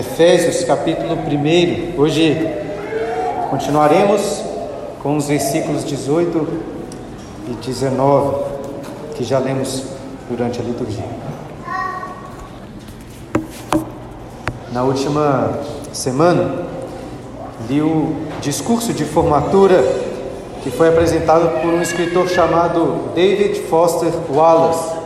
Efésios capítulo 1. Hoje continuaremos com os versículos 18 e 19 que já lemos durante a liturgia. Na última semana, li o discurso de formatura que foi apresentado por um escritor chamado David Foster Wallace,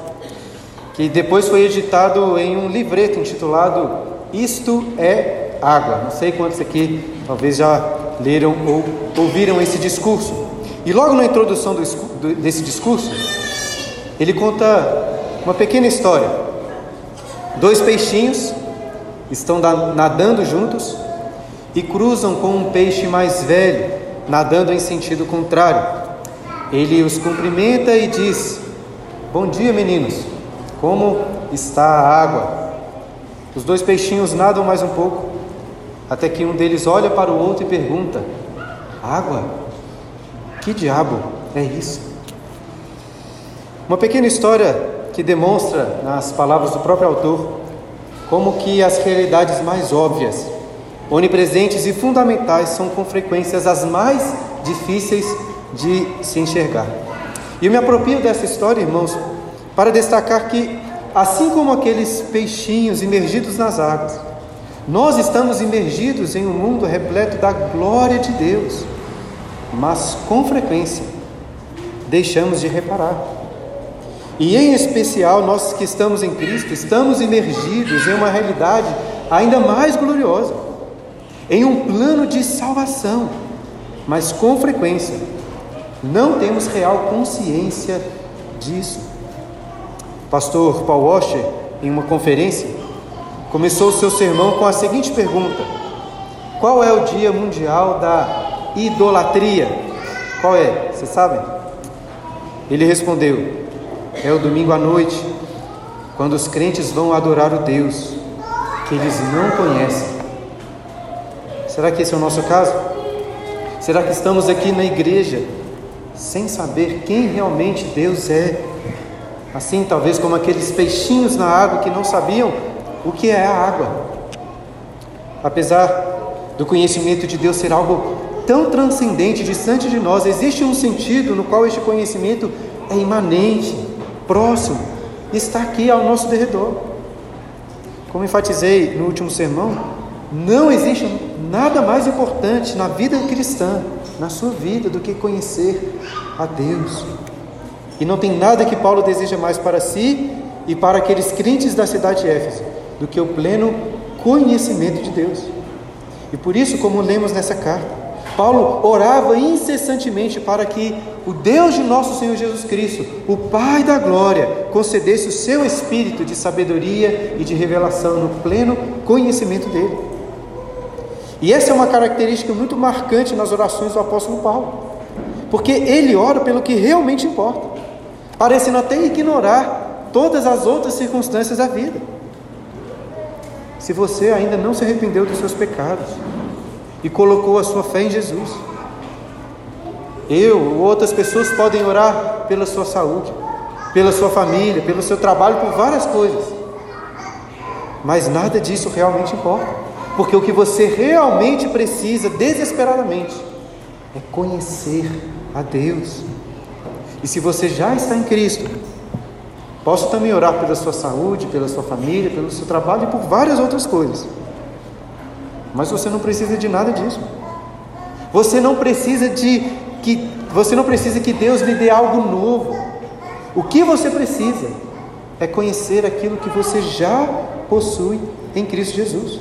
que depois foi editado em um livreto intitulado Isto é Água. Não sei quantos aqui talvez já leram ou ouviram esse discurso. E logo na introdução do, desse discurso, ele conta uma pequena história. Dois peixinhos estão nadando juntos e cruzam com um peixe mais velho, nadando em sentido contrário. Ele os cumprimenta e diz: Bom dia, meninos, como está a água? Os dois peixinhos nadam mais um pouco, até que um deles olha para o outro e pergunta: Água? Que diabo é isso? Uma pequena história que demonstra, nas palavras do próprio autor, como que as realidades mais óbvias onipresentes e fundamentais são com frequência as mais difíceis de se enxergar. E eu me aproprio dessa história, irmãos, para destacar que, assim como aqueles peixinhos imergidos nas águas, nós estamos imergidos em um mundo repleto da glória de Deus, mas com frequência deixamos de reparar. E em especial nós que estamos em Cristo, estamos imergidos em uma realidade ainda mais gloriosa em um plano de salvação, mas com frequência não temos real consciência disso. Pastor Paul Washer, em uma conferência, começou seu sermão com a seguinte pergunta: Qual é o dia mundial da idolatria? Qual é? Você sabe? Ele respondeu: É o domingo à noite, quando os crentes vão adorar o Deus que eles não conhecem Será que esse é o nosso caso? Será que estamos aqui na igreja sem saber quem realmente Deus é? Assim, talvez como aqueles peixinhos na água que não sabiam o que é a água. Apesar do conhecimento de Deus ser algo tão transcendente, distante de nós, existe um sentido no qual este conhecimento é imanente, próximo, está aqui ao nosso derredor. Como enfatizei no último sermão, não existe nada mais importante na vida cristã, na sua vida, do que conhecer a Deus. E não tem nada que Paulo deseja mais para si e para aqueles crentes da cidade de Éfeso do que o pleno conhecimento de Deus. E por isso, como lemos nessa carta, Paulo orava incessantemente para que o Deus de nosso Senhor Jesus Cristo, o Pai da glória, concedesse o seu espírito de sabedoria e de revelação no pleno conhecimento dele. E essa é uma característica muito marcante nas orações do apóstolo Paulo, porque ele ora pelo que realmente importa, parecendo até ignorar todas as outras circunstâncias da vida. Se você ainda não se arrependeu dos seus pecados e colocou a sua fé em Jesus, eu ou outras pessoas podem orar pela sua saúde, pela sua família, pelo seu trabalho, por várias coisas, mas nada disso realmente importa. Porque o que você realmente precisa, desesperadamente, é conhecer a Deus. E se você já está em Cristo, posso também orar pela sua saúde, pela sua família, pelo seu trabalho e por várias outras coisas. Mas você não precisa de nada disso. Você não precisa de que você não precisa que Deus lhe dê algo novo. O que você precisa é conhecer aquilo que você já possui em Cristo Jesus.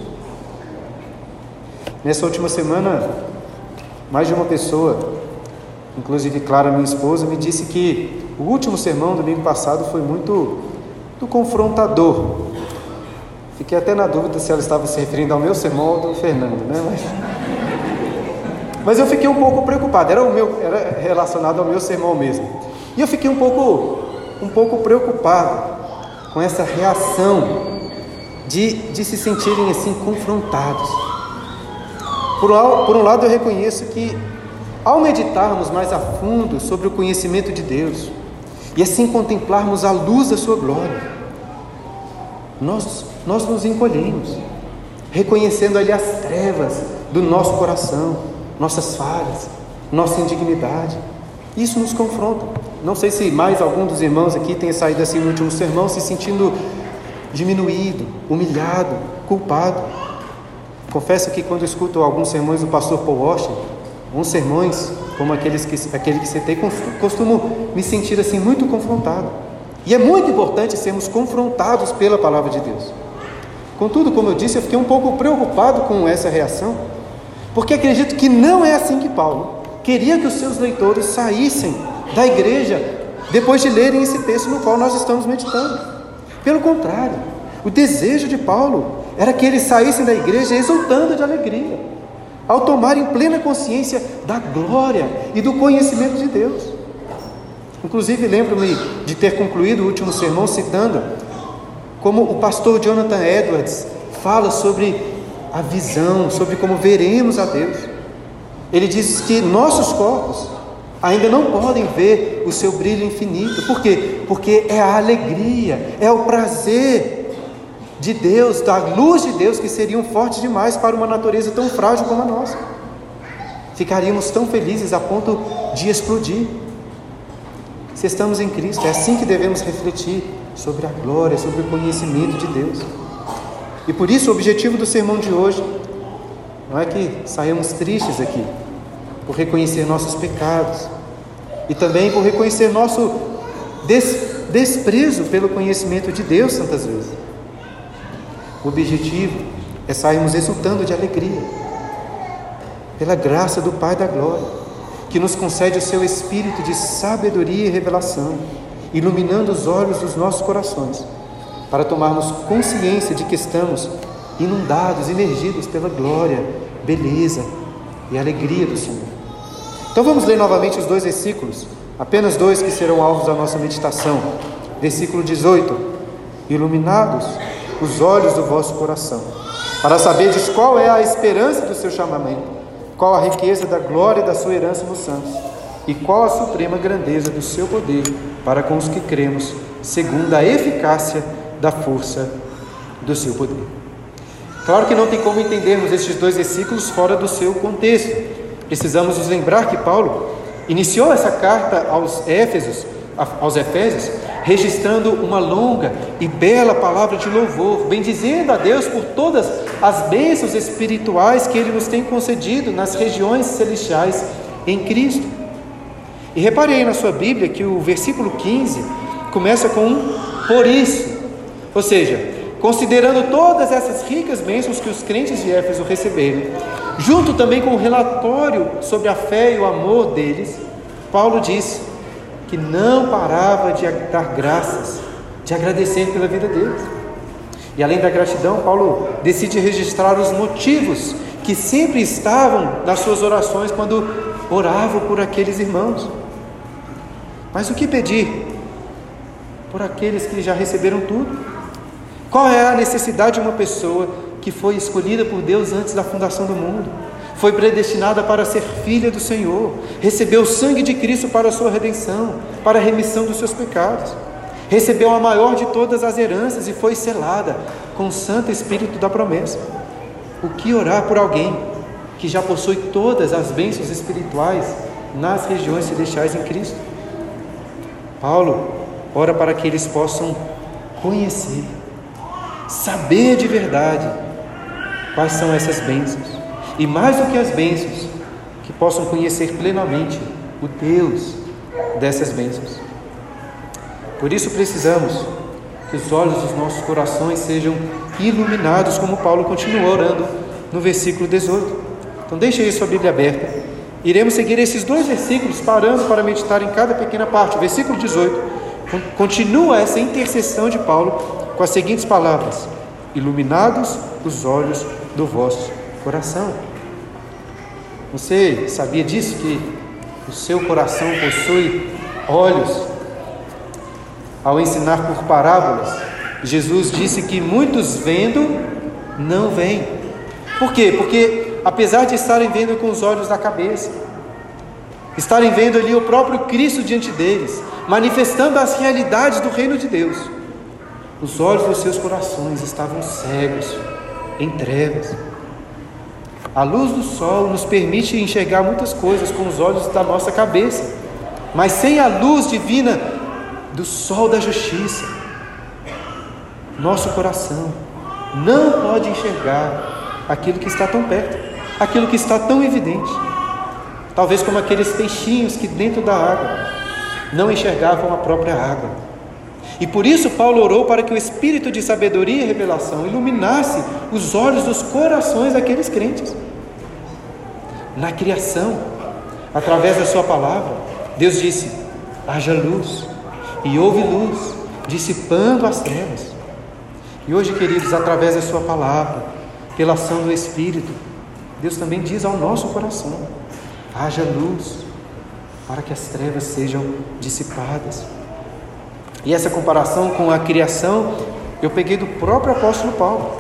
Nessa última semana, mais de uma pessoa, inclusive Clara, minha esposa, me disse que o último sermão domingo passado foi muito, muito confrontador. Fiquei até na dúvida se ela estava se referindo ao meu sermão ou do Fernando, né? Mas, mas eu fiquei um pouco preocupado. Era o meu, era relacionado ao meu sermão mesmo. E eu fiquei um pouco, um pouco preocupado com essa reação de, de se sentirem assim confrontados. Por, por um lado, eu reconheço que, ao meditarmos mais a fundo sobre o conhecimento de Deus, e assim contemplarmos a luz da Sua glória, nós, nós nos encolhemos, reconhecendo ali as trevas do nosso coração, nossas falhas, nossa indignidade. Isso nos confronta. Não sei se mais algum dos irmãos aqui tenha saído assim no último sermão se sentindo diminuído, humilhado, culpado. Confesso que quando escuto alguns sermões do pastor Paul Washington, alguns sermões como aqueles que, aquele que citei, costumo me sentir assim muito confrontado. E é muito importante sermos confrontados pela palavra de Deus. Contudo, como eu disse, eu fiquei um pouco preocupado com essa reação, porque acredito que não é assim que Paulo queria que os seus leitores saíssem da igreja depois de lerem esse texto no qual nós estamos meditando. Pelo contrário, o desejo de Paulo era que eles saíssem da igreja exultando de alegria, ao tomarem plena consciência da glória e do conhecimento de Deus. Inclusive, lembro-me de ter concluído o último sermão citando como o pastor Jonathan Edwards fala sobre a visão, sobre como veremos a Deus. Ele diz que nossos corpos ainda não podem ver o seu brilho infinito. Por quê? Porque é a alegria, é o prazer de Deus, da luz de Deus que seriam fortes demais para uma natureza tão frágil como a nossa. Ficaríamos tão felizes a ponto de explodir. Se estamos em Cristo, é assim que devemos refletir sobre a glória, sobre o conhecimento de Deus. E por isso o objetivo do sermão de hoje não é que saímos tristes aqui, por reconhecer nossos pecados e também por reconhecer nosso des desprezo pelo conhecimento de Deus tantas vezes. O objetivo é sairmos exultando de alegria pela graça do Pai da glória, que nos concede o seu espírito de sabedoria e revelação, iluminando os olhos dos nossos corações, para tomarmos consciência de que estamos inundados, imergidos pela glória, beleza e alegria do Senhor. Então vamos ler novamente os dois versículos, apenas dois que serão alvos da nossa meditação. Versículo 18: Iluminados os olhos do vosso coração, para saberdes qual é a esperança do seu chamamento, qual a riqueza da glória da sua herança nos santos, e qual a suprema grandeza do seu poder para com os que cremos, segundo a eficácia da força do seu poder. Claro que não tem como entendermos estes dois versículos fora do seu contexto. Precisamos nos lembrar que Paulo iniciou essa carta aos Éfesos, aos Efésios, registrando uma longa e bela palavra de louvor, bendizendo a Deus por todas as bênçãos espirituais que ele nos tem concedido nas regiões celestiais em Cristo. E reparei na sua Bíblia que o versículo 15 começa com um por isso, ou seja, considerando todas essas ricas bênçãos que os crentes de Éfeso receberam, junto também com o relatório sobre a fé e o amor deles, Paulo diz que não parava de dar graças, de agradecer pela vida deles. E além da gratidão, Paulo decide registrar os motivos que sempre estavam nas suas orações quando orava por aqueles irmãos. Mas o que pedir por aqueles que já receberam tudo? Qual é a necessidade de uma pessoa que foi escolhida por Deus antes da fundação do mundo? Foi predestinada para ser filha do Senhor, recebeu o sangue de Cristo para a sua redenção, para a remissão dos seus pecados. Recebeu a maior de todas as heranças e foi selada com o Santo Espírito da promessa. O que orar por alguém que já possui todas as bênçãos espirituais nas regiões celestiais em Cristo? Paulo ora para que eles possam conhecer saber de verdade quais são essas bênçãos. E mais do que as bênçãos, que possam conhecer plenamente o Deus dessas bênçãos. Por isso precisamos que os olhos dos nossos corações sejam iluminados, como Paulo continua orando no versículo 18. Então deixe aí sua Bíblia aberta. Iremos seguir esses dois versículos, parando para meditar em cada pequena parte. O versículo 18 continua essa intercessão de Paulo com as seguintes palavras: Iluminados os olhos do vosso coração. Você sabia disso? Que o seu coração possui olhos? Ao ensinar por parábolas, Jesus disse que muitos vendo não veem. Por quê? Porque apesar de estarem vendo com os olhos da cabeça, estarem vendo ali o próprio Cristo diante deles, manifestando as realidades do reino de Deus, os olhos dos seus corações estavam cegos em trevas. A luz do sol nos permite enxergar muitas coisas com os olhos da nossa cabeça, mas sem a luz divina do sol da justiça, nosso coração não pode enxergar aquilo que está tão perto, aquilo que está tão evidente. Talvez como aqueles peixinhos que dentro da água não enxergavam a própria água. E por isso Paulo orou para que o espírito de sabedoria e revelação iluminasse os olhos dos corações daqueles crentes. Na criação, através da sua palavra, Deus disse: haja luz, e houve luz, dissipando as trevas. E hoje, queridos, através da Sua palavra, pela ação do Espírito, Deus também diz ao nosso coração: haja luz, para que as trevas sejam dissipadas. E essa comparação com a criação, eu peguei do próprio apóstolo Paulo,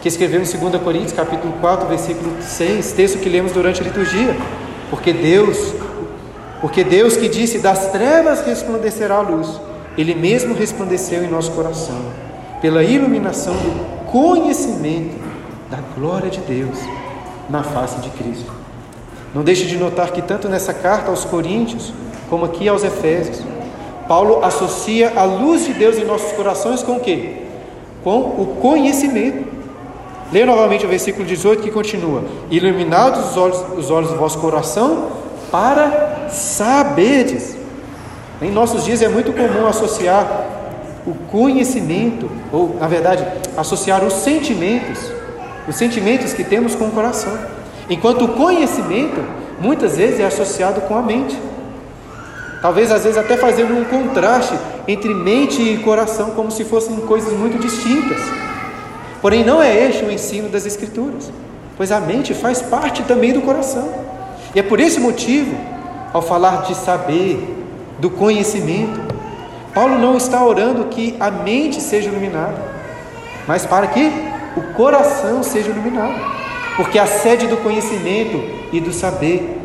que escreveu em 2 Coríntios, capítulo 4, versículo 6, texto que lemos durante a liturgia. Porque Deus, porque Deus que disse: "Das trevas resplandecerá a luz", ele mesmo resplandeceu em nosso coração pela iluminação do conhecimento da glória de Deus na face de Cristo. Não deixe de notar que, tanto nessa carta aos Coríntios, como aqui aos Efésios, Paulo associa a luz de Deus em nossos corações com o quê? Com o conhecimento. Leia novamente o versículo 18 que continua: Iluminados os olhos, os olhos do vosso coração, para saberdes. Em nossos dias é muito comum associar o conhecimento, ou na verdade, associar os sentimentos, os sentimentos que temos com o coração. Enquanto o conhecimento muitas vezes é associado com a mente. Talvez às vezes até fazendo um contraste entre mente e coração, como se fossem coisas muito distintas. Porém, não é este o ensino das Escrituras, pois a mente faz parte também do coração. E é por esse motivo, ao falar de saber, do conhecimento, Paulo não está orando que a mente seja iluminada, mas para que o coração seja iluminado, porque a sede do conhecimento e do saber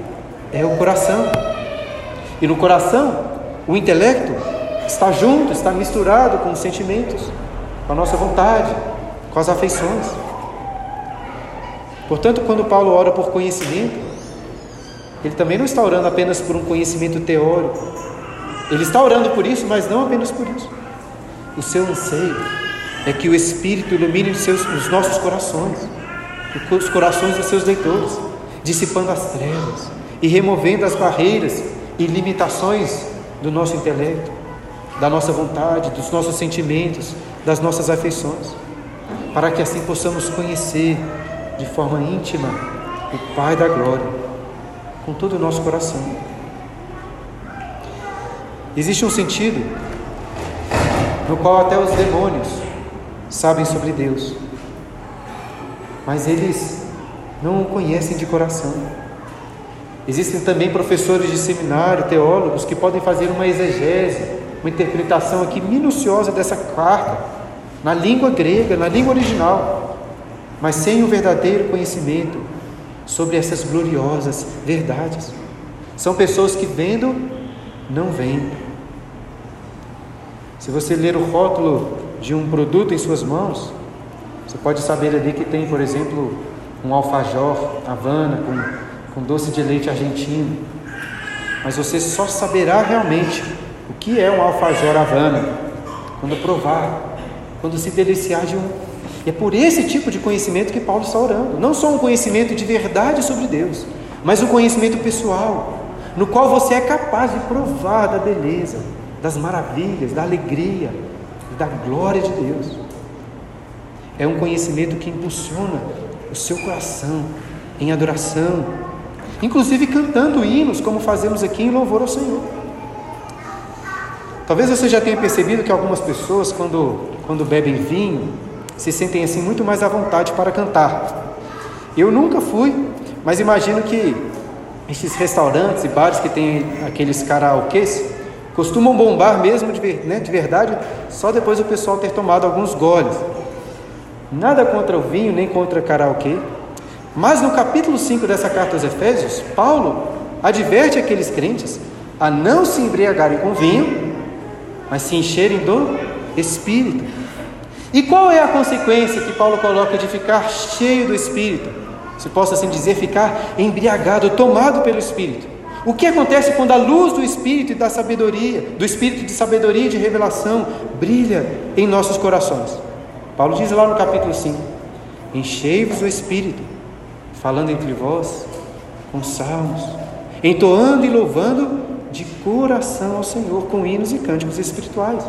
é o coração, e no coração o intelecto está junto, está misturado com os sentimentos, com a nossa vontade, com as afeições. Portanto, quando Paulo ora por conhecimento, ele também não está orando apenas por um conhecimento teórico, ele está orando por isso, mas não apenas por isso. O seu anseio é que o Espírito ilumine os, seus, os nossos corações, os corações dos seus leitores, dissipando as trevas e removendo as barreiras e limitações do nosso intelecto, da nossa vontade, dos nossos sentimentos, das nossas afeições, para que assim possamos conhecer de forma íntima o Pai da glória, com todo o nosso coração. Existe um sentido no qual até os demônios sabem sobre Deus, mas eles não o conhecem de coração. Existem também professores de seminário, teólogos, que podem fazer uma exegese, uma interpretação aqui minuciosa dessa carta, na língua grega, na língua original, mas sem o verdadeiro conhecimento sobre essas gloriosas verdades. São pessoas que, vendo não vem. Se você ler o rótulo de um produto em suas mãos, você pode saber ali que tem, por exemplo, um alfajor Havana com, com doce de leite argentino. Mas você só saberá realmente o que é um alfajor Havana quando provar, quando se deliciar de um. E é por esse tipo de conhecimento que Paulo está orando. Não só um conhecimento de verdade sobre Deus, mas um conhecimento pessoal, no qual você é capaz de provar da beleza, das maravilhas, da alegria e da glória de Deus. É um conhecimento que impulsiona o seu coração em adoração, inclusive cantando hinos, como fazemos aqui em louvor ao Senhor. Talvez você já tenha percebido que algumas pessoas, quando, quando bebem vinho, se sentem assim muito mais à vontade para cantar. Eu nunca fui, mas imagino que esses restaurantes e bares que tem aqueles karaokês costumam bombar mesmo de, né, de verdade só depois do pessoal ter tomado alguns goles. Nada contra o vinho, nem contra karaokê. Mas no capítulo 5 dessa carta aos Efésios, Paulo adverte aqueles crentes a não se embriagarem com vinho, mas se encherem do Espírito. E qual é a consequência que Paulo coloca de ficar cheio do Espírito? Se posso assim dizer, ficar embriagado, tomado pelo Espírito. O que acontece quando a luz do Espírito e da sabedoria, do Espírito de sabedoria e de revelação, brilha em nossos corações? Paulo diz lá no capítulo 5: Enchei-vos do Espírito, falando entre vós com salmos, entoando e louvando de coração ao Senhor com hinos e cânticos espirituais.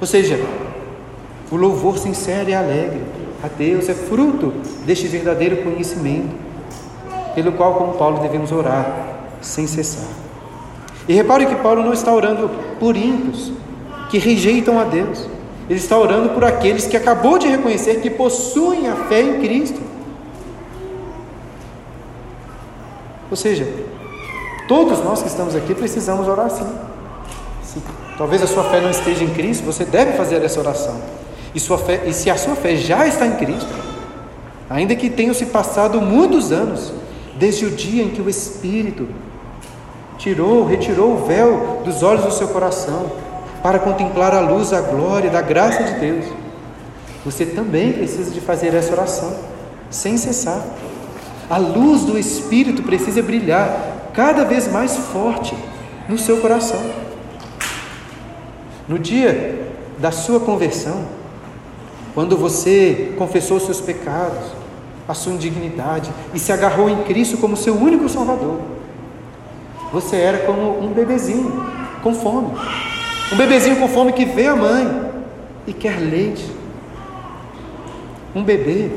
Ou seja, o louvor sincero e alegre a Deus é fruto deste verdadeiro conhecimento, pelo qual, como Paulo, devemos orar sem cessar. E repare que Paulo não está orando por ímpios que rejeitam a Deus. Ele está orando por aqueles que acabou de reconhecer que possuem a fé em Cristo. Ou seja, todos nós que estamos aqui precisamos orar assim. Se, talvez a sua fé não esteja em Cristo, você deve fazer essa oração. E, sua fé, e se a sua fé já está em Cristo, ainda que tenham se passado muitos anos, desde o dia em que o Espírito tirou, retirou o véu dos olhos do seu coração, para contemplar a luz, a glória da graça de Deus. Você também precisa de fazer essa oração, sem cessar. A luz do Espírito precisa brilhar cada vez mais forte no seu coração. No dia da sua conversão, quando você confessou seus pecados, a sua indignidade e se agarrou em Cristo como seu único Salvador, você era como um bebezinho com fome. Um bebezinho com fome que vê a mãe e quer leite. Um bebê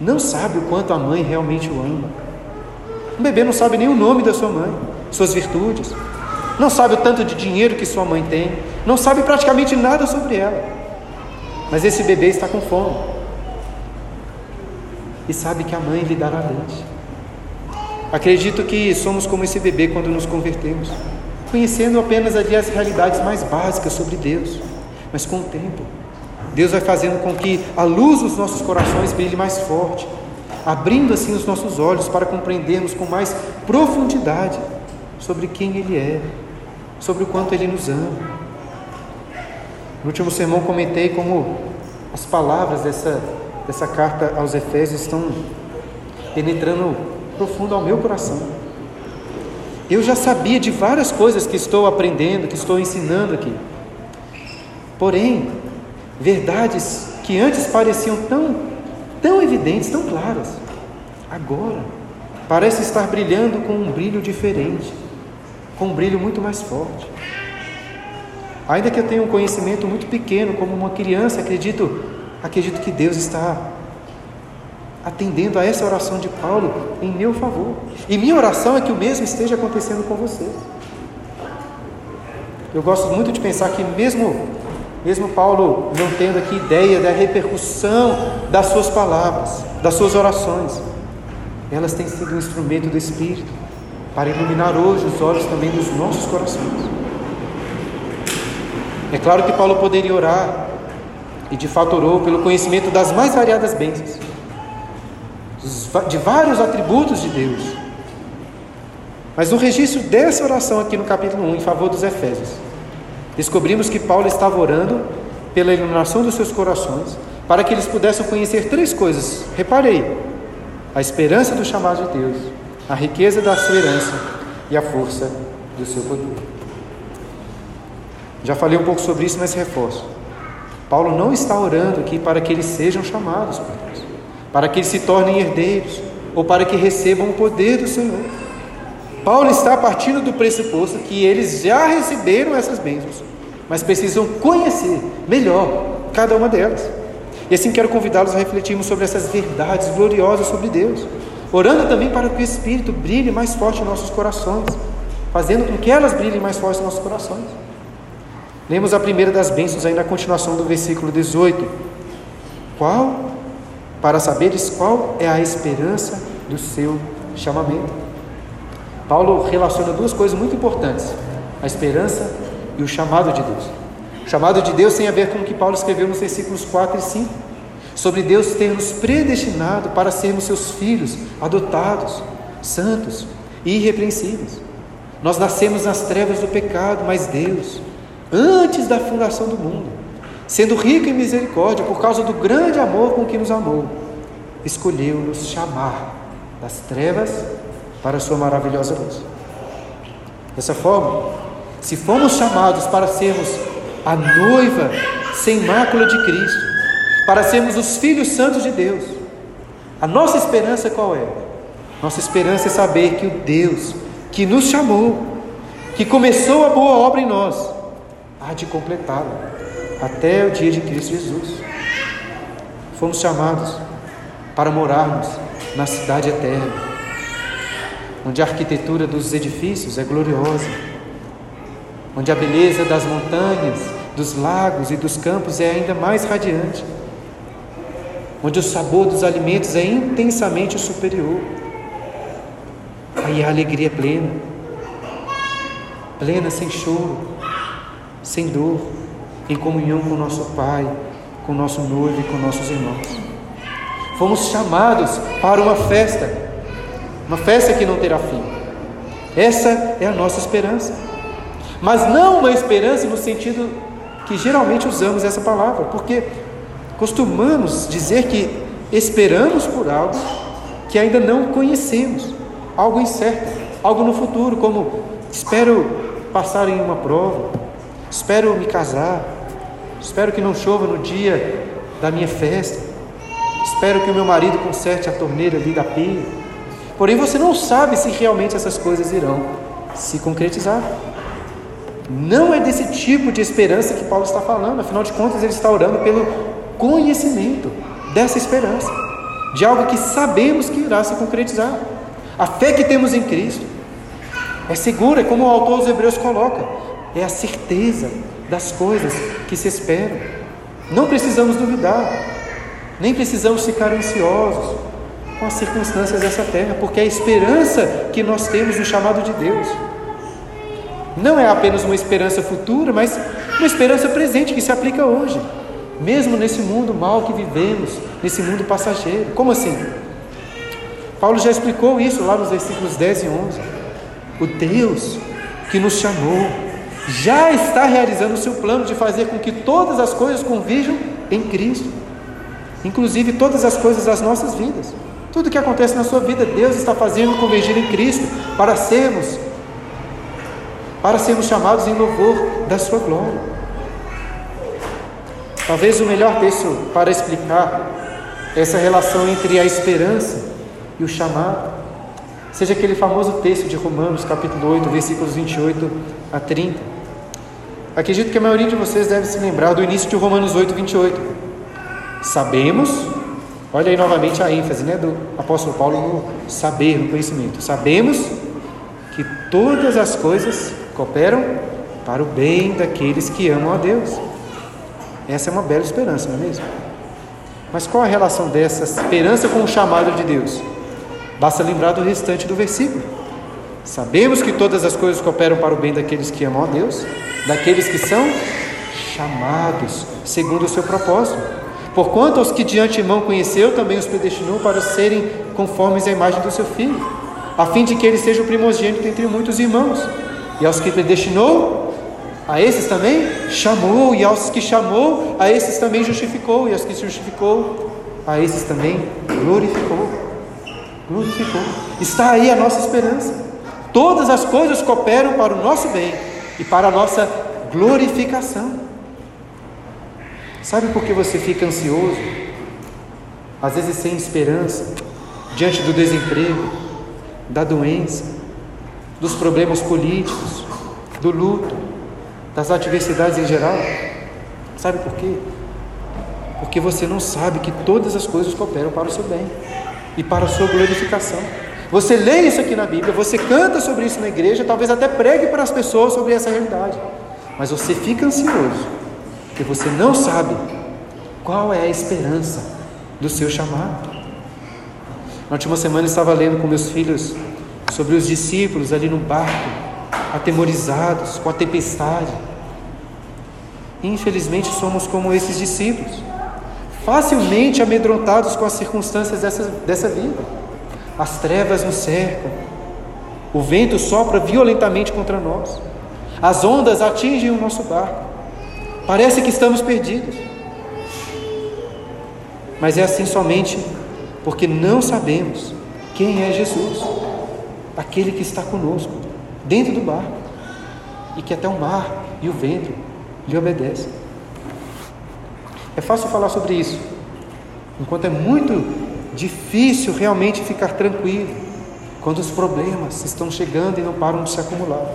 não sabe o quanto a mãe realmente o ama. Um bebê não sabe nem o nome da sua mãe, suas virtudes, não sabe o tanto de dinheiro que sua mãe tem, não sabe praticamente nada sobre ela. Mas esse bebê está com fome. E sabe que a mãe lhe dará leite. Acredito que somos como esse bebê quando nos convertemos, conhecendo apenas ali as realidades mais básicas sobre Deus. Mas com o tempo, Deus vai fazendo com que a luz dos nossos corações brilhe mais forte, abrindo assim os nossos olhos para compreendermos com mais profundidade sobre quem Ele é, sobre o quanto Ele nos ama. No último sermão comentei como as palavras dessa, dessa carta aos Efésios estão penetrando profundo ao meu coração. Eu já sabia de várias coisas que estou aprendendo, que estou ensinando aqui. Porém, verdades que antes pareciam tão, tão evidentes, tão claras, agora parece estar brilhando com um brilho diferente, com um brilho muito mais forte. Ainda que eu tenha um conhecimento muito pequeno, como uma criança, acredito, acredito que Deus está atendendo a essa oração de Paulo em meu favor. E minha oração é que o mesmo esteja acontecendo com você. Eu gosto muito de pensar que mesmo mesmo Paulo não tendo aqui ideia da repercussão das suas palavras, das suas orações, elas têm sido um instrumento do Espírito para iluminar hoje os olhos também dos nossos corações. É claro que Paulo poderia orar, e de fato orou, pelo conhecimento das mais variadas bênçãos, de vários atributos de Deus. Mas no registro dessa oração aqui no capítulo 1, em favor dos Efésios, descobrimos que Paulo estava orando pela iluminação dos seus corações, para que eles pudessem conhecer três coisas. Reparei: a esperança do chamado de Deus, a riqueza da sua herança e a força do seu poder. Já falei um pouco sobre isso, mas reforço. Paulo não está orando aqui para que eles sejam chamados por Deus, para que eles se tornem herdeiros ou para que recebam o poder do Senhor. Paulo está partindo do pressuposto que eles já receberam essas bênçãos, mas precisam conhecer melhor cada uma delas. E assim quero convidá-los a refletirmos sobre essas verdades gloriosas sobre Deus, orando também para que o Espírito brilhe mais forte em nossos corações, fazendo com que elas brilhem mais forte em nossos corações. Lemos a primeira das bênçãos aí na continuação do versículo 18. Qual? Para saberes qual é a esperança do seu chamamento. Paulo relaciona duas coisas muito importantes: a esperança e o chamado de Deus. O chamado de Deus tem a ver com o que Paulo escreveu nos versículos 4 e 5, sobre Deus ter nos predestinado para sermos seus filhos, adotados, santos e irrepreensíveis. Nós nascemos nas trevas do pecado, mas Deus, antes da fundação do mundo, sendo rico em misericórdia, por causa do grande amor com que nos amou, escolheu nos chamar das trevas para a sua maravilhosa luz. Dessa forma, se fomos chamados para sermos a noiva sem mácula de Cristo, para sermos os filhos santos de Deus, a nossa esperança qual é? Nossa esperança é saber que o Deus que nos chamou, que começou a boa obra em nós, há de completá-la até o dia de Cristo Jesus. Fomos chamados para morarmos na cidade eterna, onde a arquitetura dos edifícios é gloriosa, onde a beleza das montanhas, dos lagos e dos campos é ainda mais radiante, onde o sabor dos alimentos é intensamente superior. Aí a alegria é plena, plena sem choro, sem dor, em comunhão com nosso Pai, com nosso noivo e com nossos irmãos. Fomos chamados para uma festa, uma festa que não terá fim. Essa é a nossa esperança. Mas não uma esperança no sentido que geralmente usamos essa palavra, porque costumamos dizer que esperamos por algo que ainda não conhecemos, algo incerto, algo no futuro, como espero passar em uma prova, espero me casar, espero que não chova no dia da minha festa, Espero que o meu marido conserte a torneira ali da pia. Porém, você não sabe se realmente essas coisas irão se concretizar. Não é desse tipo de esperança que Paulo está falando, afinal de contas, ele está orando pelo conhecimento dessa esperança, de algo que sabemos que irá se concretizar. A fé que temos em Cristo é segura, é como o autor dos Hebreus coloca, é a certeza das coisas que se esperam. Não precisamos duvidar, nem precisamos ficar ansiosos com as circunstâncias dessa terra, porque é a esperança que nós temos no chamado de Deus não é apenas uma esperança futura, mas uma esperança presente que se aplica hoje, mesmo nesse mundo mal que vivemos, nesse mundo passageiro. Como assim? Paulo já explicou isso lá nos versículos 10 e 11. O Deus que nos chamou já está realizando o seu plano de fazer com que todas as coisas convirjam em Cristo inclusive todas as coisas das nossas vidas. Tudo que acontece na sua vida, Deus está fazendo convergir em Cristo para sermos para sermos chamados em louvor da sua glória. Talvez o melhor texto para explicar essa relação entre a esperança e o chamado seja aquele famoso texto de Romanos, capítulo 8, versículos 28 a 30. Acredito que a maioria de vocês deve se lembrar do início de Romanos 8, 28 Sabemos, olha aí novamente a ênfase né, do apóstolo Paulo no saber, no conhecimento. Sabemos que todas as coisas cooperam para o bem daqueles que amam a Deus. Essa é uma bela esperança, não é mesmo? Mas qual a relação dessa esperança com o chamado de Deus? Basta lembrar do restante do versículo. Sabemos que todas as coisas cooperam para o bem daqueles que amam a Deus, daqueles que são chamados segundo o seu propósito. Porquanto aos que de antemão conheceu, também os predestinou para serem conformes à imagem do seu filho, a fim de que ele seja o primogênito entre muitos irmãos. E aos que predestinou, a esses também chamou, e aos que chamou, a esses também justificou, e aos que justificou, a esses também glorificou. Glorificou. Está aí a nossa esperança. Todas as coisas cooperam para o nosso bem e para a nossa glorificação. Sabe por que você fica ansioso? Às vezes sem esperança, diante do desemprego, da doença, dos problemas políticos, do luto, das adversidades em geral? Sabe por quê? Porque você não sabe que todas as coisas cooperam para o seu bem e para a sua glorificação. Você lê isso aqui na Bíblia, você canta sobre isso na igreja, talvez até pregue para as pessoas sobre essa realidade, mas você fica ansioso porque você não sabe qual é a esperança do seu chamado. Na última semana estava lendo com meus filhos sobre os discípulos ali no barco, atemorizados com a tempestade. Infelizmente somos como esses discípulos, facilmente amedrontados com as circunstâncias dessa, dessa vida. As trevas nos cercam, o vento sopra violentamente contra nós, as ondas atingem o nosso barco. Parece que estamos perdidos. mas é assim somente porque não sabemos quem é Jesus, aquele que está conosco, dentro do barco, e que até o mar e o vento lhe obedecem. É fácil falar sobre isso, enquanto é muito difícil realmente ficar tranquilo quando os problemas estão chegando e não param de se acumular.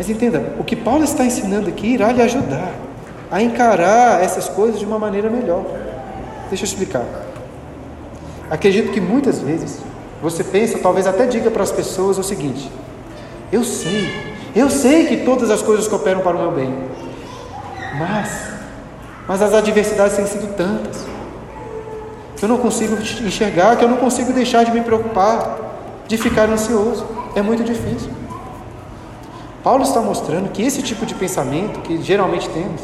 Mas entenda, o que Paulo está ensinando aqui irá lhe ajudar a encarar essas coisas de uma maneira melhor. Deixa eu explicar. Acredito que muitas vezes você pensa, talvez até diga para as pessoas o seguinte: eu sei, eu sei que todas as coisas cooperam para o meu bem, mas, mas as adversidades têm sido tantas, que eu não consigo enxergar, que eu não consigo deixar de me preocupar, de ficar ansioso. É muito difícil. Paulo está mostrando que esse tipo de pensamento que geralmente temos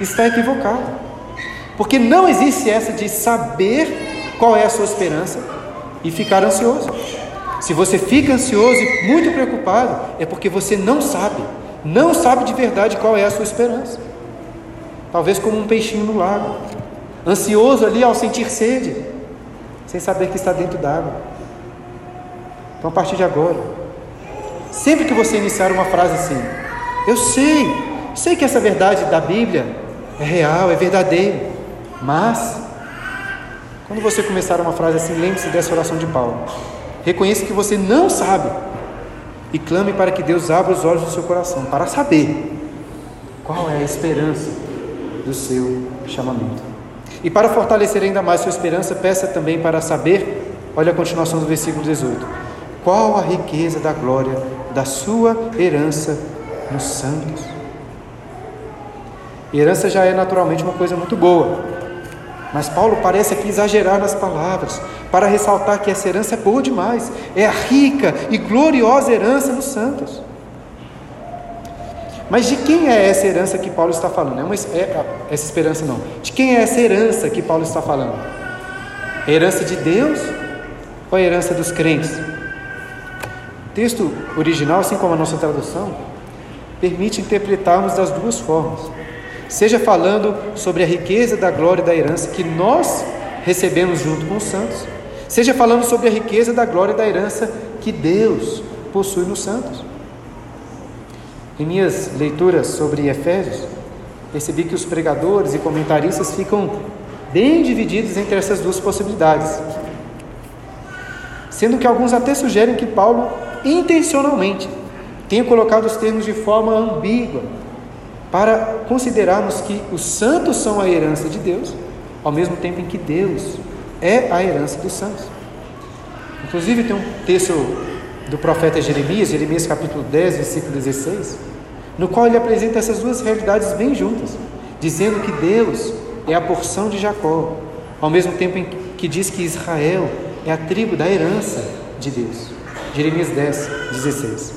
está equivocado. Porque não existe essa de saber qual é a sua esperança e ficar ansioso. Se você fica ansioso e muito preocupado, é porque você não sabe, não sabe de verdade qual é a sua esperança. Talvez como um peixinho no lago, ansioso ali ao sentir sede, sem saber que está dentro d'água. Então, a partir de agora, sempre que você iniciar uma frase assim, eu sei, sei que essa verdade da Bíblia é real, é verdadeiro, mas quando você começar uma frase assim, lembre-se dessa oração de Paulo. Reconheça que você não sabe e clame para que Deus abra os olhos do seu coração para saber qual é a esperança do seu chamamento. E para fortalecer ainda mais sua esperança, peça também para saber, olha a continuação do versículo 18: qual a riqueza da glória da sua herança nos santos. Herança já é naturalmente uma coisa muito boa, mas Paulo parece aqui exagerar nas palavras, para ressaltar que essa herança é boa demais, é a rica e gloriosa herança dos santos. Mas de quem é essa herança que Paulo está falando? É, uma, é essa esperança não. De quem é essa herança que Paulo está falando? É a herança de Deus ou a herança dos crentes? Texto original, assim como a nossa tradução, permite interpretarmos das duas formas. Seja falando sobre a riqueza da glória e da herança que nós recebemos junto com os santos, seja falando sobre a riqueza da glória e da herança que Deus possui nos santos. Em minhas leituras sobre Efésios, percebi que os pregadores e comentaristas ficam bem divididos entre essas duas possibilidades. Sendo que alguns até sugerem que Paulo intencionalmente tenha colocado os termos de forma ambígua para considerarmos que os santos são a herança de Deus, ao mesmo tempo em que Deus é a herança dos santos. Inclusive tem um texto do profeta Jeremias, Jeremias capítulo 10, versículo 16, no qual ele apresenta essas duas realidades bem juntas, dizendo que Deus é a porção de Jacó, ao mesmo tempo em que diz que Israel é a tribo da herança de Deus. Jeremias 10, 16.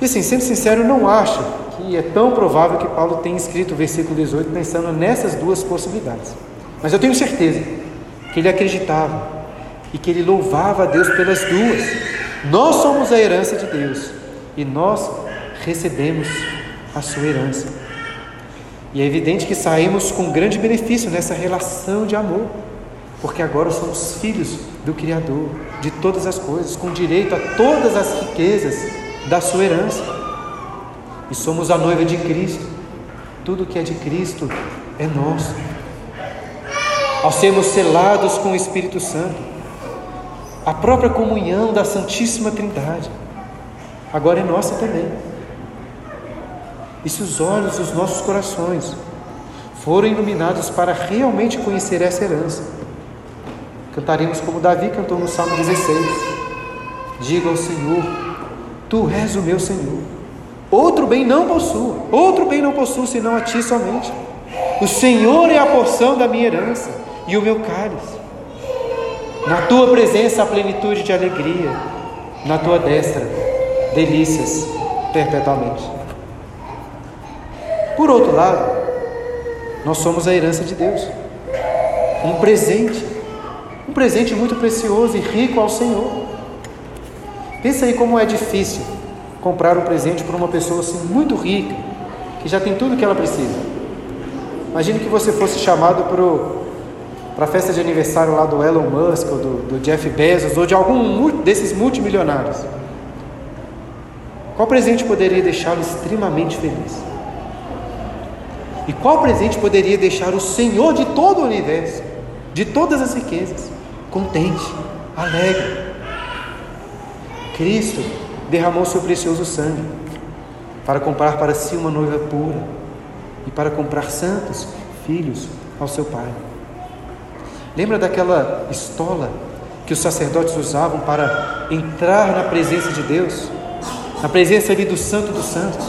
E assim, sendo sincero, não acho que é tão provável que Paulo tenha escrito o versículo 18 pensando nessas duas possibilidades. Mas eu tenho certeza que ele acreditava e que ele louvava a Deus pelas duas. Nós somos a herança de Deus e nós recebemos a sua herança. E é evidente que saímos com grande benefício nessa relação de amor, porque agora somos filhos do Criador de todas as coisas, com direito a todas as riquezas da sua herança. E somos a noiva de Cristo. Tudo que é de Cristo é nosso. Ao sermos selados com o Espírito Santo, a própria comunhão da Santíssima Trindade agora é nossa também. E se os olhos dos nossos corações forem iluminados para realmente conhecer essa herança, cantaremos como Davi cantou no Salmo 16: Diga ao Senhor, Tu és o meu Senhor. Outro bem não possuo, outro bem não possuo senão a Ti somente. O Senhor é a porção da minha herança e o meu cálice. Na Tua presença a plenitude de alegria, na Tua destra delícias perpetuamente. Por outro lado, nós somos a herança de Deus, um presente, um presente muito precioso e rico ao Senhor. Pensa aí como é difícil comprar um presente para uma pessoa assim muito rica, que já tem tudo que ela precisa. Imagine que você fosse chamado para a festa de aniversário lá do Elon Musk, ou do, do Jeff Bezos, ou de algum desses multimilionários. Qual presente poderia deixá-lo extremamente feliz? E qual presente poderia deixar o Senhor de todo o universo, de todas as riquezas, contente, alegre? Cristo derramou seu precioso sangue para comprar para si uma noiva pura e para comprar santos filhos ao seu Pai. Lembra daquela estola que os sacerdotes usavam para entrar na presença de Deus, na presença ali do Santo dos Santos?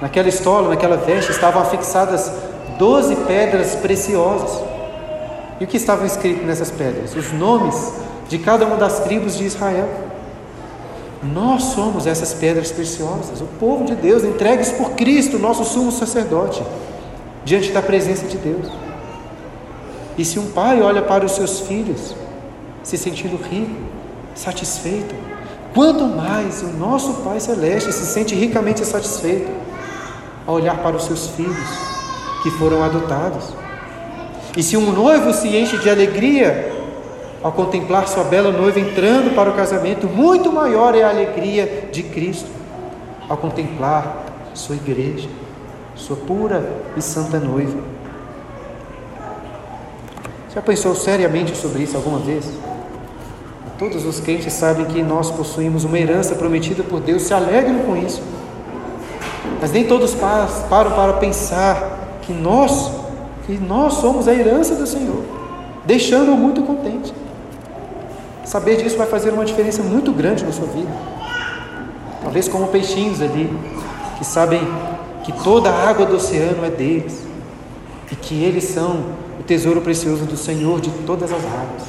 Naquela estola, naquela veste, estavam afixadas doze pedras preciosas. E o que estavam escritos nessas pedras? Os nomes de cada uma das tribos de Israel. Nós somos essas pedras preciosas, o povo de Deus, entregues por Cristo, nosso sumo sacerdote, diante da presença de Deus. E se um pai olha para os seus filhos, se sentindo rico, satisfeito, quanto mais o nosso Pai Celeste se sente ricamente satisfeito ao olhar para os seus filhos que foram adotados. E se um noivo se enche de alegria ao contemplar sua bela noiva entrando para o casamento, muito maior é a alegria de Cristo ao contemplar sua igreja, sua pura e santa noiva. Já pensou seriamente sobre isso alguma vez? Todos os crentes sabem que nós possuímos uma herança prometida por Deus, se alegram com isso. Mas nem todos param para pensar que nós, que nós somos a herança do Senhor, deixando-o muito contente. Saber disso vai fazer uma diferença muito grande na sua vida. Talvez como peixinhos ali, que sabem que toda a água do oceano é deles e que eles são o tesouro precioso do Senhor de todas as águas.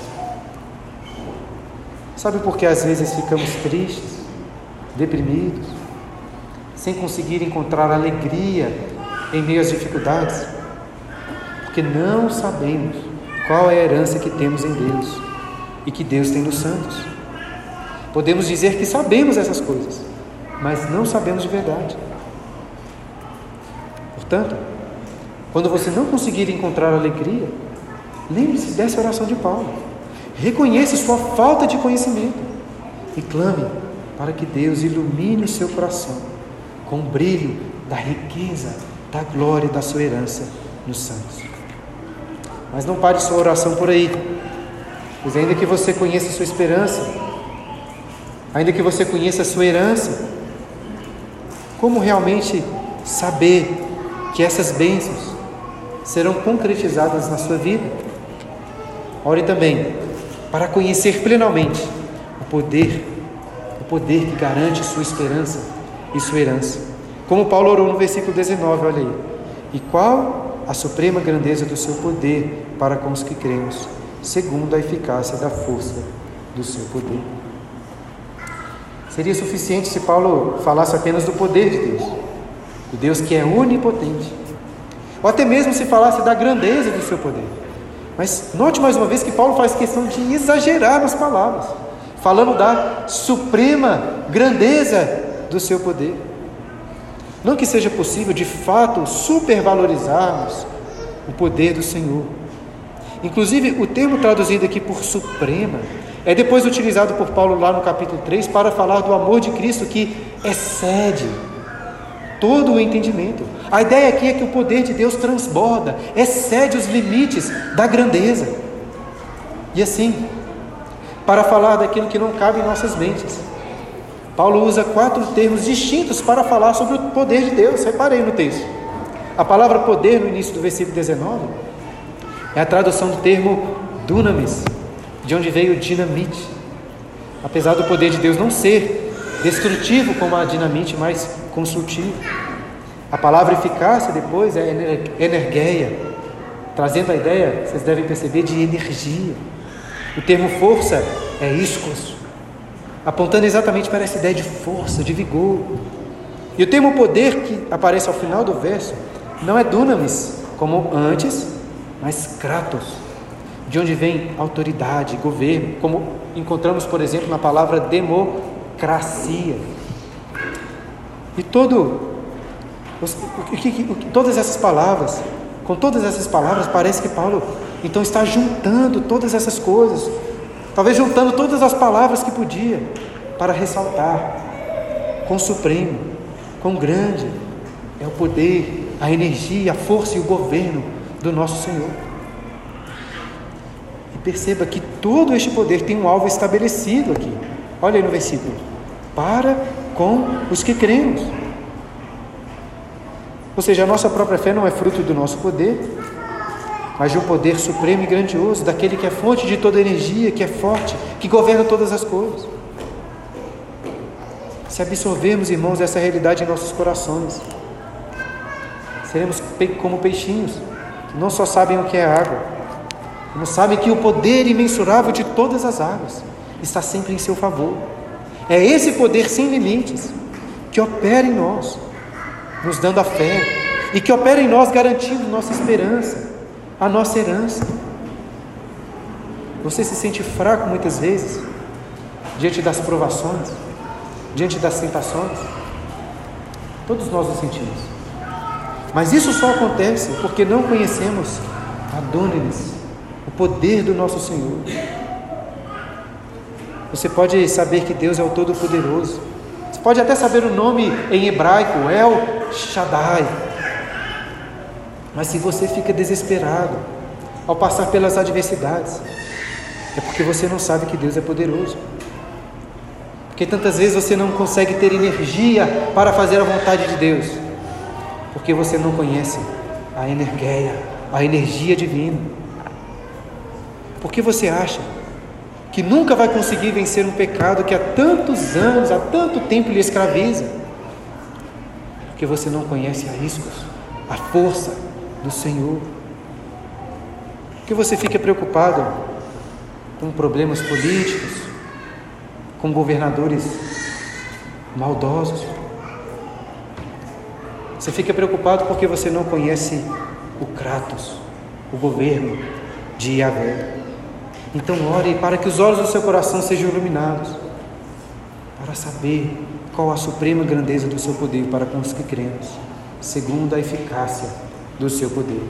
Sabe por que às vezes ficamos tristes, deprimidos, sem conseguir encontrar alegria em meio às dificuldades? Porque não sabemos qual é a herança que temos em Deus e que Deus tem nos santos. Podemos dizer que sabemos essas coisas, mas não sabemos de verdade. Portanto, quando você não conseguir encontrar alegria, lembre-se dessa oração de Paulo. Reconheça sua falta de conhecimento e clame para que Deus ilumine o seu coração com o brilho da riqueza, da glória e da sua herança nos santos. Mas não pare sua oração por aí. Pois ainda que você conheça a sua esperança, ainda que você conheça a sua herança, como realmente saber que essas bênçãos serão concretizadas na sua vida? Ore também para conhecer plenamente o poder, o poder que garante sua esperança e sua herança. Como Paulo orou no versículo 19, olha aí. E qual a suprema grandeza do seu poder para com os que cremos? segundo a eficácia da força do seu poder. Seria suficiente se Paulo falasse apenas do poder de Deus, do Deus que é onipotente, ou até mesmo se falasse da grandeza do seu poder. Mas note mais uma vez que Paulo faz questão de exagerar nas palavras, falando da suprema grandeza do seu poder. Não que seja possível de fato supervalorizarmos o poder do Senhor, Inclusive, o termo traduzido aqui por suprema é depois utilizado por Paulo lá no capítulo 3 para falar do amor de Cristo que excede todo o entendimento. A ideia aqui é que o poder de Deus transborda, excede os limites da grandeza. E assim, para falar daquilo que não cabe em nossas mentes, Paulo usa quatro termos distintos para falar sobre o poder de Deus. Reparei no texto. A palavra poder no início do versículo 19 é a tradução do termo dunamis, de onde veio dinamite. Apesar do poder de Deus não ser destrutivo como a dinamite, mas construtivo. A palavra eficácia depois é energeia, trazendo a ideia, vocês devem perceber, de energia. O termo força é iscos, apontando exatamente para essa ideia de força, de vigor. E o termo poder que aparece ao final do verso não é dunamis, como antes, mas Kratos, de onde vem autoridade, governo, como encontramos, por exemplo, na palavra democracia. E todo, todas essas palavras com todas essas palavras, parece que Paulo então está juntando todas essas coisas, talvez juntando todas as palavras que podia, para ressaltar quão supremo, quão grande é o poder, a energia, a força e o governo do nosso Senhor. E perceba que todo este poder tem um alvo estabelecido aqui. Olha aí no versículo: para com os que cremos. Ou seja, a nossa própria fé não é fruto do nosso poder, mas de um poder supremo e grandioso, daquele que é fonte de toda energia, que é forte, que governa todas as coisas. Se absorvermos, irmãos, essa realidade em nossos corações, seremos como peixinhos, que não só sabem o que é água, como sabem que o poder imensurável de todas as águas está sempre em seu favor. É esse poder sem limites que opera em nós nos dando a fé, e que opera em nós garantindo nossa esperança, a nossa herança. Você se sente fraco muitas vezes, diante das provações, diante das tentações? Todos nós nos sentimos. Mas isso só acontece porque não conhecemos a Dunamis, o poder do nosso Senhor. Você pode saber que Deus é o Todo-Poderoso. Você pode até saber o nome em hebraico, El Shaddai. Mas se você fica desesperado ao passar pelas adversidades, é porque você não sabe que Deus é poderoso. Porque tantas vezes você não consegue ter energia para fazer a vontade de Deus, porque você não conhece a energia, a energia divina. Porque você acha que nunca vai conseguir vencer um pecado que há tantos anos, há tanto tempo lhe escraviza porque você não conhece a riscos, a força do Senhor. Porque você fica preocupado com problemas políticos, com governadores maldosos. Você fica preocupado porque você não conhece o Kratos, o governo de Yahvé. Então ore para que os olhos do seu coração sejam iluminados, para saber qual a suprema grandeza do seu poder para com os que cremos, segundo a eficácia do seu poder.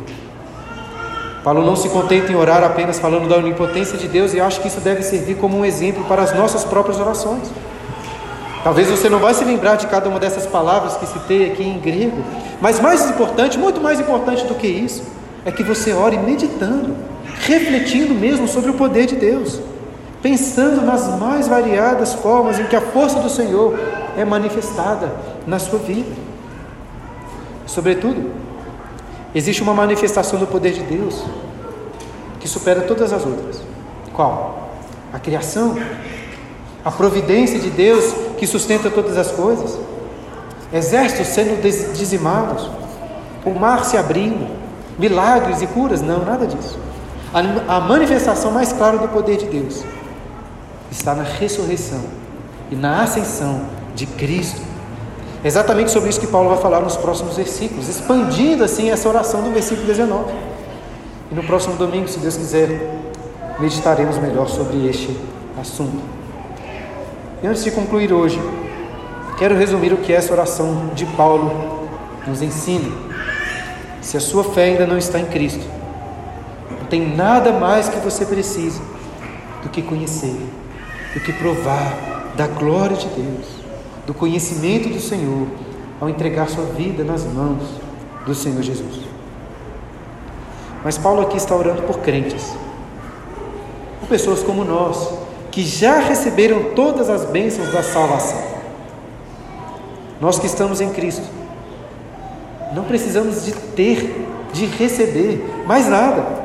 Paulo não se contenta em orar apenas falando da onipotência de Deus, e acho que isso deve servir como um exemplo para as nossas próprias orações. Talvez você não vai se lembrar de cada uma dessas palavras que citei aqui em grego, mas mais importante, muito mais importante do que isso, é que você ore meditando, refletindo mesmo sobre o poder de Deus, pensando nas mais variadas formas em que a força do Senhor é manifestada na sua vida. Sobretudo, existe uma manifestação do poder de Deus que supera todas as outras. Qual? A criação, a providência de Deus que sustenta todas as coisas, exércitos sendo dizimados, o mar se abrindo, milagres e curas, não, nada disso. A, a manifestação mais clara do poder de Deus está na ressurreição e na ascensão de Cristo. É exatamente sobre isso que Paulo vai falar nos próximos versículos, expandindo assim essa oração do versículo 19. E no próximo domingo, se Deus quiser, meditaremos melhor sobre este assunto. E antes de concluir hoje, quero resumir o que essa oração de Paulo nos ensina. Se a sua fé ainda não está em Cristo, não tem nada mais que você precisa do que conhecer, do que provar da glória de Deus do conhecimento do Senhor ao entregar sua vida nas mãos do Senhor Jesus. Mas Paulo aqui está orando por crentes, por pessoas como nós, que já receberam todas as bênçãos da salvação. Nós que estamos em Cristo, não precisamos de ter, de receber mais nada.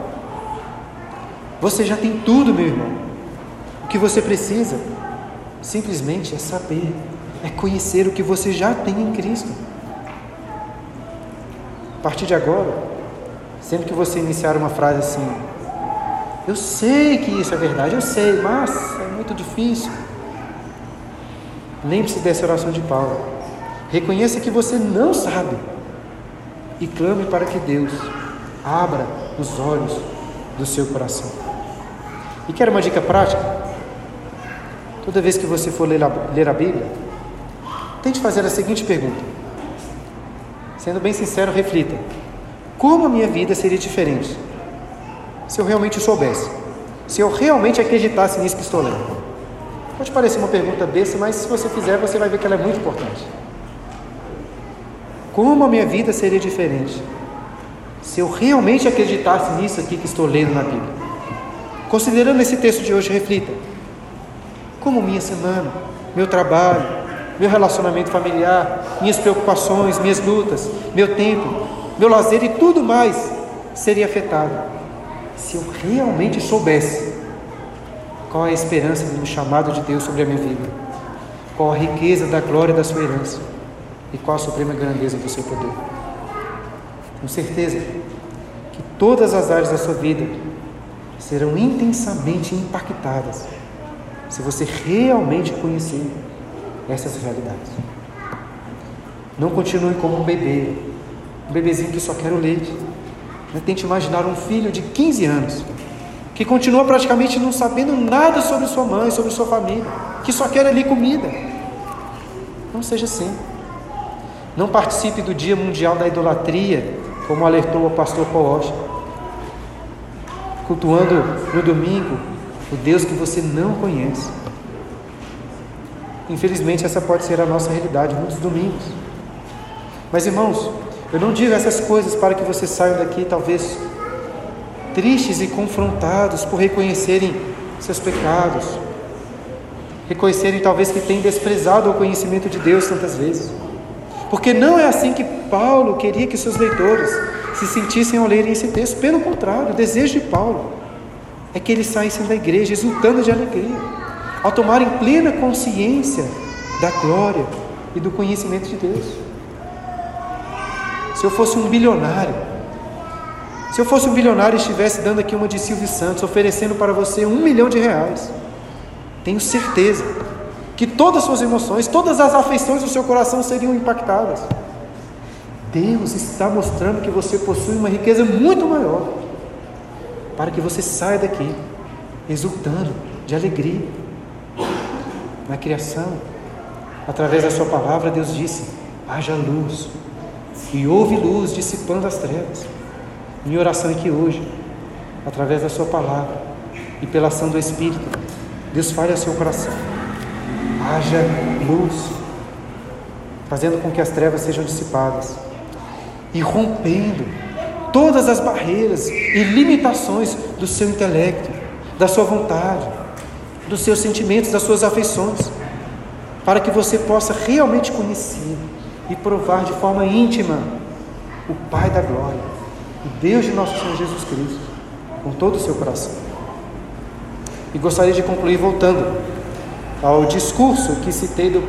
Você já tem tudo, meu irmão. O que você precisa simplesmente é saber é conhecer o que você já tem em Cristo. A partir de agora, sempre que você iniciar uma frase assim, eu sei que isso é verdade, eu sei, mas é muito difícil. Lembre-se dessa oração de Paulo. Reconheça que você não sabe e clame para que Deus abra os olhos do seu coração. E quer uma dica prática? Toda vez que você for ler a, ler a Bíblia, Tente fazer a seguinte pergunta. Sendo bem sincero, reflita. como a minha vida seria diferente se eu realmente soubesse, se eu realmente acreditasse nisso que estou lendo. Pode parecer uma pergunta besta, mas se você fizer, você vai ver que ela é muito importante. Como a minha vida seria diferente se eu realmente acreditasse nisso aqui que estou lendo na Bíblia? Considerando esse texto de hoje, reflita: como minha semana, meu trabalho, meu relacionamento familiar, minhas preocupações, minhas lutas, meu tempo, meu lazer e tudo mais seria afetado se eu realmente soubesse qual é a esperança do chamado de Deus sobre a minha vida, qual a riqueza da glória da sua herança e qual a suprema grandeza do seu poder. Com certeza que todas as áreas da sua vida serão intensamente impactadas se você realmente conhecer essas realidades. Não continue como um bebê, um bebezinho que só quer o leite. Tente imaginar um filho de 15 anos que continua praticamente não sabendo nada sobre sua mãe, sobre sua família, que só quer ali comida. Não seja assim. Não participe do Dia Mundial da Idolatria, como alertou o pastor Walsh. Cultuando no domingo o Deus que você não conhece. Infelizmente, essa pode ser a nossa realidade muitos domingos. Mas, irmãos, eu não digo essas coisas para que vocês saiam daqui, talvez, tristes e confrontados por reconhecerem seus pecados, reconhecerem, talvez, que têm desprezado o conhecimento de Deus tantas vezes. Porque não é assim que Paulo queria que seus leitores se sentissem ao lerem esse texto. Pelo contrário, o desejo de Paulo é que eles saíssem da igreja exultando de alegria, ao tomarem plena consciência da glória e do conhecimento de Deus. Se eu fosse um bilionário, se eu fosse um bilionário e estivesse dando aqui uma de Silvio Santos, oferecendo para você um milhão de reais, tenho certeza que todas as suas emoções, todas as afeições do seu coração seriam impactadas. Deus está mostrando que você possui uma riqueza muito maior, para que você saia daqui exultando de alegria. Na criação, através da Sua palavra, Deus disse: haja luz, e houve luz dissipando as trevas. Minha oração é que hoje, através da Sua palavra e pela ação do Espírito, Deus fale ao seu coração, haja luz, fazendo com que as trevas sejam dissipadas e rompendo todas as barreiras e limitações do seu intelecto, da sua vontade, dos seus sentimentos, das suas afeições, para que você possa realmente conhecer e provar de forma íntima o Pai da glória, o Deus de nosso Senhor Jesus Cristo, com todo o seu coração. E gostaria de concluir voltando ao discurso que citei do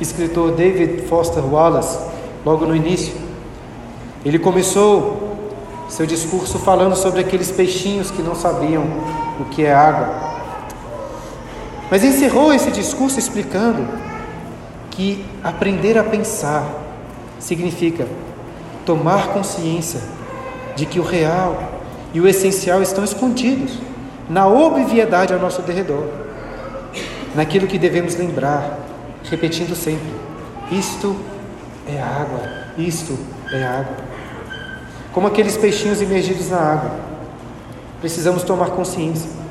escritor David Foster Wallace, logo no início. Ele começou seu discurso falando sobre aqueles peixinhos que não sabiam o que é água. Mas encerrou esse discurso explicando que aprender a pensar significa tomar consciência de que o real e o essencial estão escondidos na obviedade ao nosso derredor, naquilo que devemos lembrar, repetindo sempre: isto é água, isto é água como aqueles peixinhos imergidos na água. Precisamos tomar consciência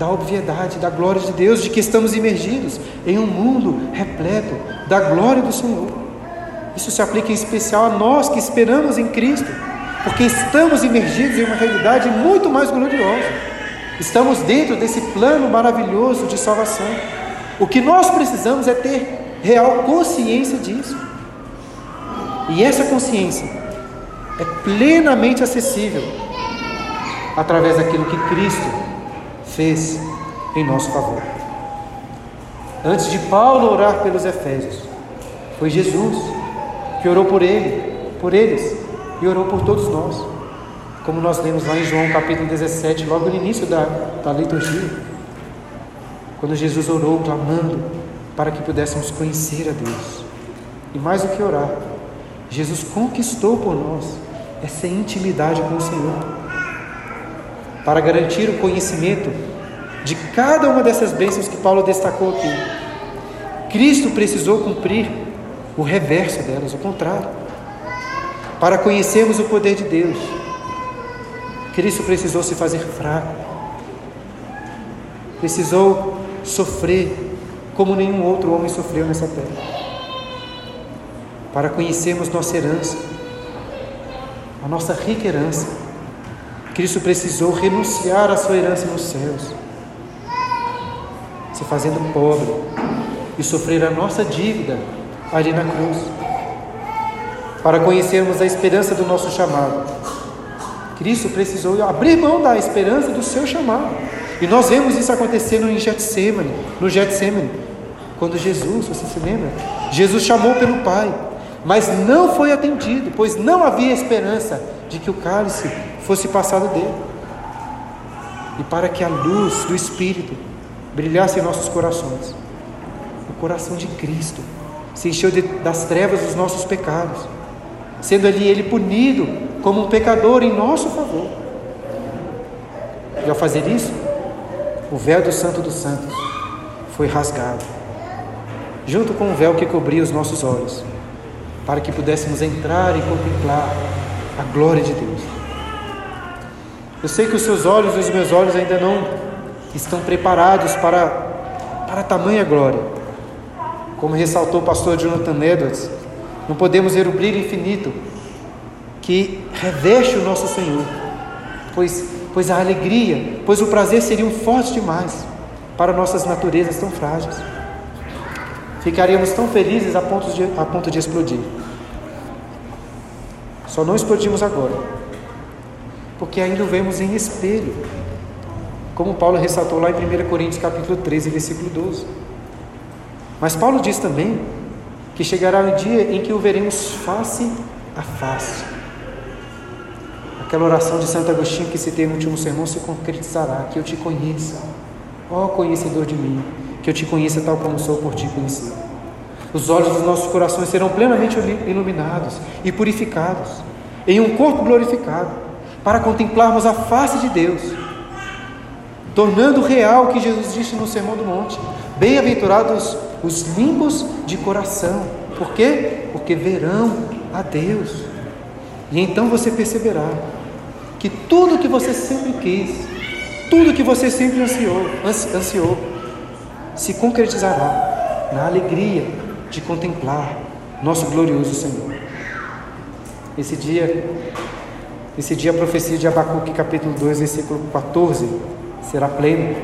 da obviedade, da glória de Deus, de que estamos imergidos em um mundo repleto da glória do Senhor. Isso se aplica em especial a nós que esperamos em Cristo, porque estamos imergidos em uma realidade muito mais gloriosa. Estamos dentro desse plano maravilhoso de salvação. O que nós precisamos é ter real consciência disso. E essa consciência é plenamente acessível através daquilo que Cristo fez em nosso favor. Antes de Paulo orar pelos Efésios, foi Jesus que orou por ele, por eles e orou por todos nós. Como nós lemos lá em João capítulo 17, logo no início da, da liturgia, quando Jesus orou clamando para que pudéssemos conhecer a Deus. E mais do que orar, Jesus conquistou por nós essa intimidade com o Senhor. Para garantir o conhecimento de cada uma dessas bênçãos que Paulo destacou aqui, Cristo precisou cumprir o reverso delas, o contrário. para conhecermos o poder de Deus. Cristo precisou se fazer fraco, precisou sofrer como nenhum outro homem sofreu nessa terra, para conhecermos nossa herança, a nossa rica herança. Cristo precisou renunciar à sua herança nos céus, se fazendo pobre e sofrer a nossa dívida ali na cruz, para conhecermos a esperança do nosso chamado. Cristo precisou abrir mão da esperança do seu chamado. E nós vemos isso acontecendo em Getsemane, no Getsemane, quando Jesus, você se lembra? Jesus chamou pelo Pai, mas não foi atendido, pois não havia esperança de que o cálice fosse passado dele. E para que a luz do Espírito brilhasse em nossos corações, o coração de Cristo se encheu de, das trevas dos nossos pecados, sendo ali ele punido como um pecador em nosso favor. E ao fazer isso, o véu do Santo dos Santos foi rasgado, junto com o véu que cobria os nossos olhos, para que pudéssemos entrar e contemplar a glória de Deus. Eu sei que os seus olhos e os meus olhos ainda não estão preparados para, para tamanha glória. Como ressaltou o pastor Jonathan Edwards, não podemos ver o brilho infinito que reveste o nosso Senhor, pois, pois a alegria, pois o prazer seriam fortes demais para nossas naturezas tão frágeis. Ficaríamos tão felizes a ponto de, a ponto de explodir. Só não explodimos agora, porque ainda o vemos em espelho, como Paulo ressaltou lá em 1 Coríntios capítulo 13, versículo 12. Mas Paulo diz também que chegará o dia em que o veremos face a face. Aquela oração de Santo Agostinho que citei no último sermão se concretizará, que eu te conheça, ó conhecedor de mim, que eu te conheça tal como sou por ti conhecido. Os olhos dos nossos corações serão plenamente iluminados e purificados, em um corpo glorificado, para contemplarmos a face de Deus, tornando real o que Jesus disse no Sermão do Monte: Bem-aventurados os limpos de coração. Por quê? Porque verão a Deus. E então você perceberá que tudo que você sempre quis, tudo que você sempre ansiou, ansiou se concretizará na alegria de contemplar nosso glorioso Senhor. Esse dia, esse dia a profecia de Abacuque, capítulo 2, versículo 14, será pleno.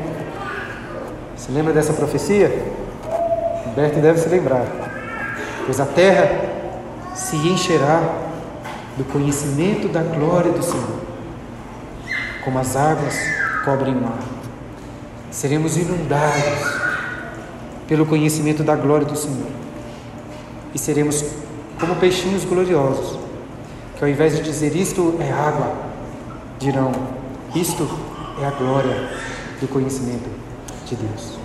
Se lembra dessa profecia? Humberto deve se lembrar. Pois a terra se encherá do conhecimento da glória do Senhor, como as águas cobrem o mar. Seremos inundados pelo conhecimento da glória do Senhor e seremos como peixinhos gloriosos, que ao invés de dizer isto é água, dirão isto é a glória do conhecimento de Deus.